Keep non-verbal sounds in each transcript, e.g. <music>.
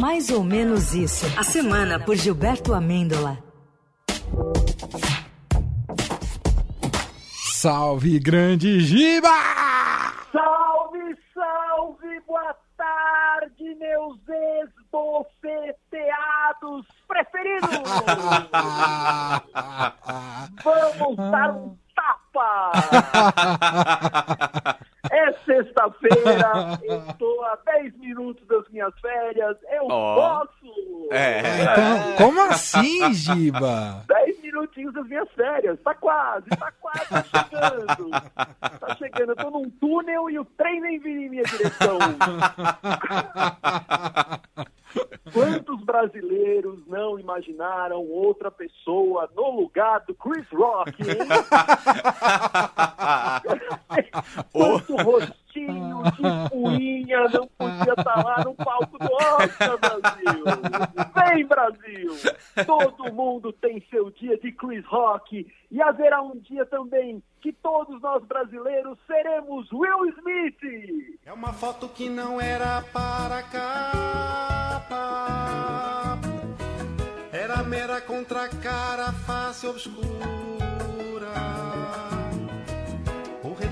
Mais ou menos isso. A semana por Gilberto Amêndola. Salve, grande Giba! Salve, salve, boa tarde, meus ex-bofeteados preferidos! <laughs> Vamos dar um tapa! <laughs> Sexta-feira, <laughs> estou a 10 minutos das minhas férias, eu Ó. posso! É. Então, como assim, Giba? 10 minutinhos das minhas férias, tá quase, tá quase tá <laughs> chegando. Tá chegando, eu tô num túnel e o trem nem vem em minha direção. <laughs> Quantos brasileiros não imaginaram outra pessoa no lugar do Chris Rock, hein? Quanto rostinho de puinha não podia estar lá no palco do Oscar, Brasil? Vem, Brasil! Todo mundo tem seu dia de Chris Rock e haverá um dia também que todos nós brasileiros seremos Will Smith! É uma foto que não era para capa. Era mera contracara, face obscura.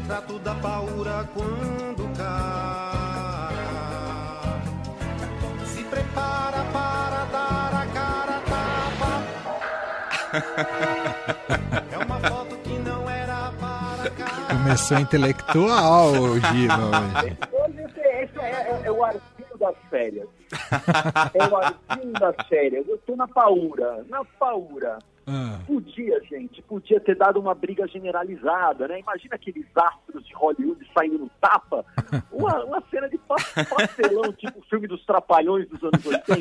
Retrato da paura quando o cara se prepara para dar a cara tapa. É uma foto que não era para capa. Começou intelectual, o Giba. hoje. Hoje esse, esse é, é- é o arquivo das férias. É o arquivo das férias. Eu tô na paura, na paura. Ah, Podia, gente, podia ter dado uma briga generalizada, né? Imagina aqueles astros de Hollywood saindo no tapa. <laughs> Uma, uma cena de pa- pastelão, tipo o filme dos Trapalhões dos anos 80.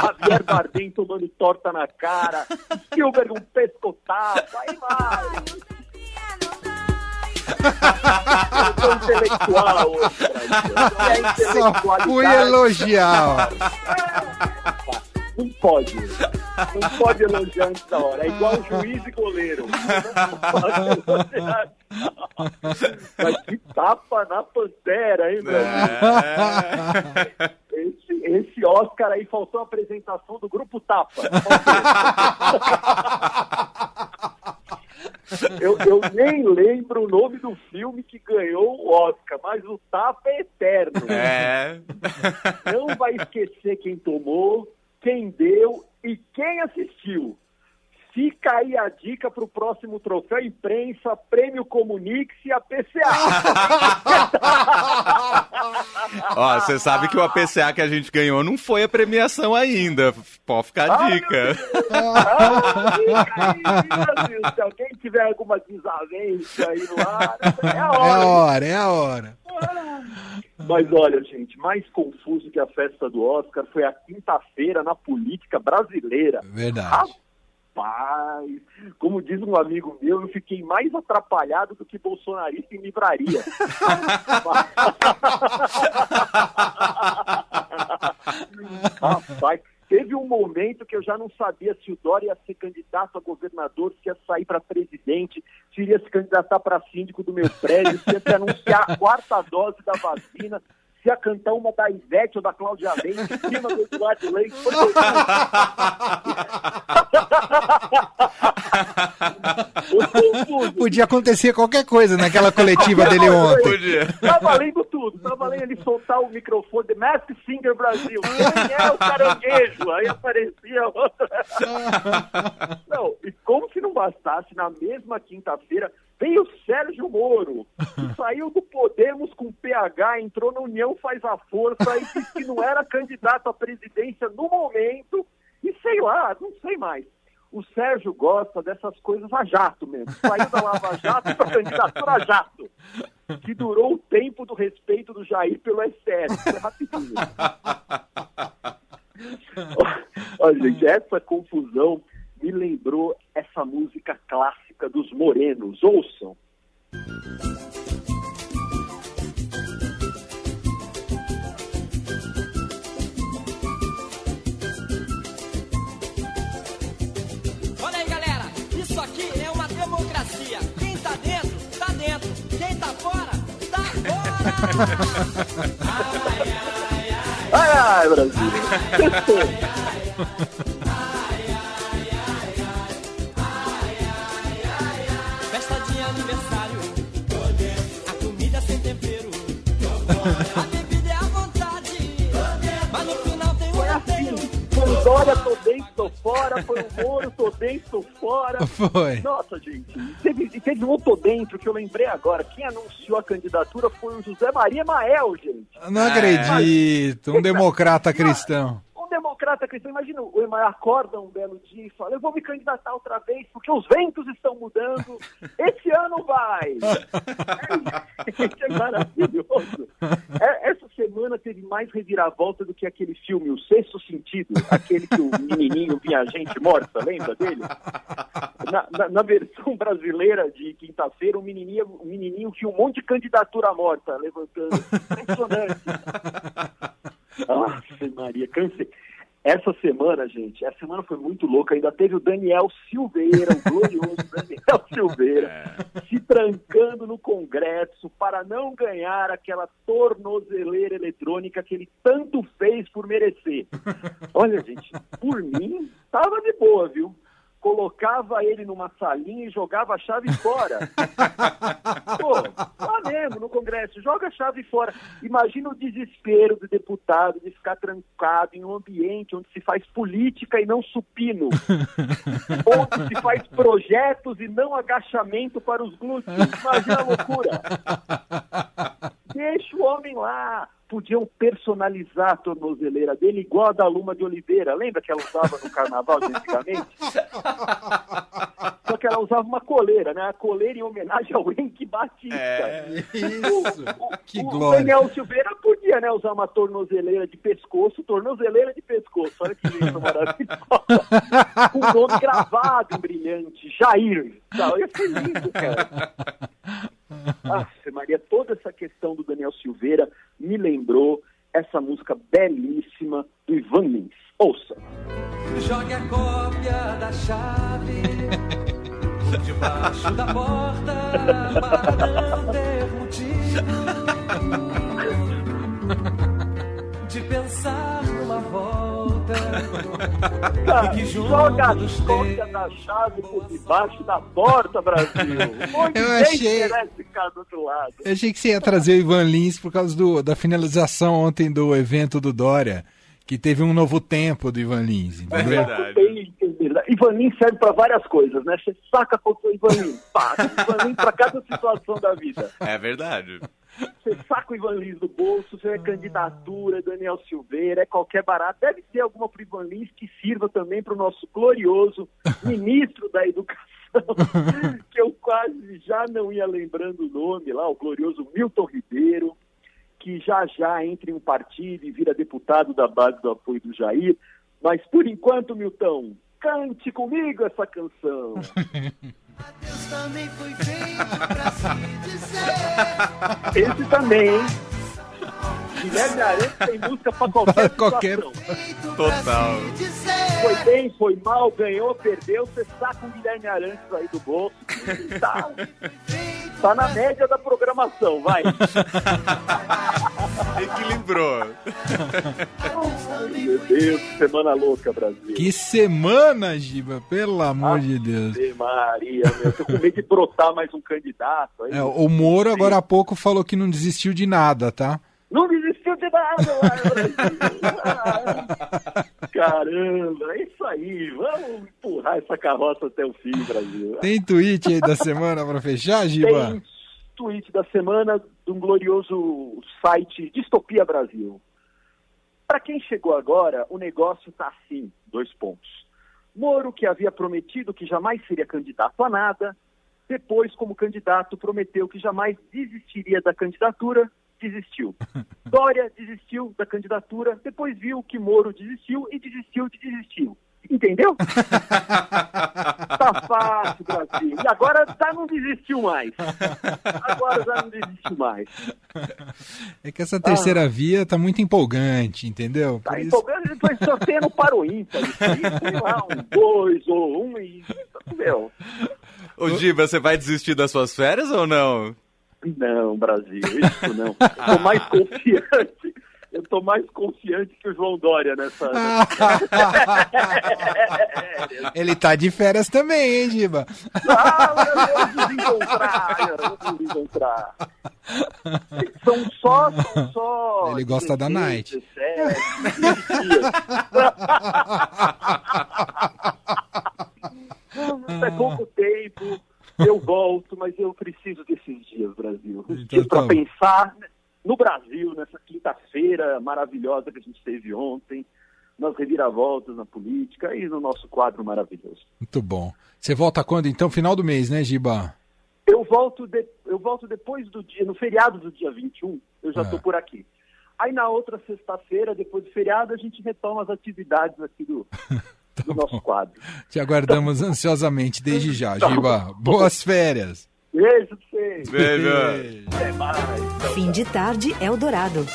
Javier Bardem tomando torta na cara. Spielberg um pescotapa. Aí vai. Eu intelectual hoje, Brasil. É só intelectualidade. fui elogiar. Não pode. Não pode elogiar antes da hora. É igual juiz e goleiro. Não pode elogiar. Mas que tapa na pantera, hein, Brasil? Esse, esse Oscar aí faltou a apresentação do grupo Tapa. Eu, eu nem lembro o nome do filme que ganhou o Oscar, mas o Tapa é eterno. É. Não vai esquecer quem tomou, quem deu e quem assistiu. Fica aí a dica para o próximo troféu imprensa, Prêmio Comunix e a PCA. <laughs> Ó, você sabe que o APCA que a gente ganhou não foi a premiação ainda. Pode ficar a dica. <laughs> Ah, fica aí, Brasil. Se alguém tiver alguma desavença aí no ar, é a É a hora. hora, é a hora. <laughs> Mas olha, gente, mais confuso que a festa do Oscar foi a quinta-feira na política brasileira. Verdade. Rapaz, como diz um amigo meu, eu fiquei mais atrapalhado do que bolsonarista em livraria. <laughs> Rapaz, teve um momento que eu já não sabia se o Dória ia ser candidato a governador, se ia sair para presidente, se iria se candidatar para síndico do meu prédio, se ia se anunciar a quarta dose da vacina, se ia cantar uma da Ivete ou da Cláudia Leite, prima do Eduardo Leite. Foi. <laughs> <laughs> Podia acontecer qualquer coisa naquela coletiva dele ontem. Podia. Tá valendo tudo, tá valendo ele soltar o microfone de Mask Singer Brasil. Quem é o caranguejo? Aí aparecia outra. <laughs> Não, e como se não bastasse, na mesma quinta-feira veio o Sérgio Moro, que saiu do Podemos com PH, entrou na União Faz a Força e disse que não era candidato à presidência no momento, e sei lá, não sei mais. O Sérgio gosta dessas coisas a jato mesmo. Saiu da Lava Jato para candidatura a jato que durou o tempo do respeito do Jair pelo STF. É rapidinho. Olha, gente, essa confusão me lembrou essa música clássica dos morenos. Ouçam. Ai, ai, Brasil. Festa de aniversário. A comida sem tempero. A bebida é à vontade. Mas no final tem um roteiro. Dória, tô dentro, tô fora. Foi o Moro, tô dentro, tô fora. Foi. Nossa, gente. E Teve, teve um tô dentro que eu lembrei agora. Quem anunciou a candidatura foi o José Maria Mael, gente. Não acredito. Um democrata cristão. Um cristão. Imagina, o Emael acorda um belo dia e fala: Eu vou me candidatar outra vez porque os ventos estão mudando. Esse ano vai. <laughs> é, é <laughs> maravilhoso. É, essa semana teve mais reviravolta do que aquele filme, O Sexto Sentido, aquele que o menininho via gente morta, lembra dele? Na, na- na versão brasileira de quinta-feira, o menininho, o menininho tinha um monte de candidatura morta levantando. Impressionante. <laughs> Nossa, Maria, cansei. Essa semana, gente, essa semana foi muito louca. Ainda teve o Daniel Silveira, o glorioso <laughs> Daniel Silveira, se trancando no Congresso para não ganhar aquela tornozeleira eletrônica que ele tanto fez por merecer. Olha, gente, por mim, tava de boa, viu? Colocava ele numa salinha e jogava a chave fora. <laughs> Pô, lá mesmo, no Congresso, joga a chave fora. Imagina o desespero do deputado de ficar trancado em um ambiente onde se faz política e não supino. <laughs> onde se faz projetos e não agachamento para os glúteos. Imagina a loucura. <laughs> Deixa o homem lá. Podiam personalizar a tornozeleira dele igual a da Luma de Oliveira. Lembra que ela usava no carnaval de antigamente? <laughs> Só que ela usava uma coleira, né? A coleira em homenagem ao Henrique Batista. É. Isso. Que o glória. Daniel Silveira podia, né, usar uma tornozeleira de pescoço, tornozeleira de pescoço. Olha que lindo, maravilhosa. Com o nome gravado brilhante, Jair. Tal. Ia ser lindo, cara. <laughs> <laughs> Nossa, Maria, toda essa questão do Daniel Silveira me lembrou essa música belíssima do Ivan Lins. Ouça. Jogue a cópia da chave <laughs> debaixo da porta para não ter motivo <laughs> de pensar joga a cópia da chave por debaixo da porta, Brasil. Onde Eu achei- ficar do outro lado. Eu achei que você ia trazer o Ivan Lins por causa do, da finalização ontem do evento do Dória, que teve um novo tempo do Ivan Lins. É Entendeu? verdade. Tem, tem verdade. Ivanin serve para várias coisas, né? Você saca qual foi o Ivanin, o <laughs> Ivanin para cada situação da vida. É verdade. Você saca o Ivan Lins do bolso, você é candidatura, Daniel Silveira, é qualquer barato. Deve ter alguma pro Ivan Lins que sirva também para o nosso glorioso <laughs> ministro da Educação, <laughs> que eu quase já não ia lembrando o nome lá, o glorioso Milton Ribeiro, que já já entra em um partido e vira deputado da base do apoio do Jair. Mas por enquanto, Milton, cante comigo essa canção. Deus também foi feito pra se dizer. Esse também, hein? Guilherme Arantes tem música pra qualquer Qualquer- Total. pra se dizer. Foi bem, foi mal, ganhou, perdeu, você saca o Guilherme Arantes aí do bolso. Tá, tá na média da programação, vai. <laughs> Equilibrou. Meu Deus, que semana louca, Brasil. Que semana, Giba, pelo amor de Deus. Maria, meu, tô com medo de brotar mais um candidato. Aí. É, o Moro agora há pouco falou que não desistiu de nada, tá? Não desistiu de nada. Ah, Caramba, é isso aí. Vamos empurrar essa carroça até o fim, Brasil. Tem tweet aí da semana pra fechar, Giba? Tem tweet da semana de um glorioso site Distopia Brasil. Para quem chegou agora, o negócio tá assim, dois pontos. Moro, que havia prometido que jamais seria candidato a nada, depois, como candidato, prometeu que jamais desistiria da candidatura, desistiu. <laughs> Dória desistiu da candidatura, depois viu que Moro desistiu e desistiu de desistiu. Entendeu? <laughs> tá fácil, Brasil. E agora já não desistiu mais. Agora já não desistiu mais. É que essa terceira via tá muito empolgante, entendeu? Tá Por isso- empolgando, ele foi sorteando para o ímpar. Isso sei lá, um dois ou um e... Meu, Ô, Giba, você vai desistir das suas férias ou não? não, Brasil, isso não. Tô mais confiante. Tô mais confiante que o João Dória nessa. <laughs> <laughs> Ele tá de férias também, hein, Giba? Ah, vamos desencontrar, vamos desencontrar. São só, são só. Ele gosta da 16, night. 17, 20 dias. É pouco tempo, eu volto, mas eu preciso desses dias, Brasil. Então dias tá para bom. pensar no Brasil, quinta-feira maravilhosa que a gente teve ontem, nas reviravoltas na política e no nosso quadro maravilhoso. Muito bom. Você volta quando, então? Final do mês, né, Giba? Eu volto, de- eu volto depois do dia, no feriado do dia 21, eu já É. estou por aqui. Aí na outra sexta-feira, depois do feriado, a gente retoma as atividades aqui do, <laughs> do nosso quadro. Te aguardamos ansiosamente desde já, Giba. Boas férias. Beijo pra vocês. Beijo. Até mais. Fim de tarde Eldorado.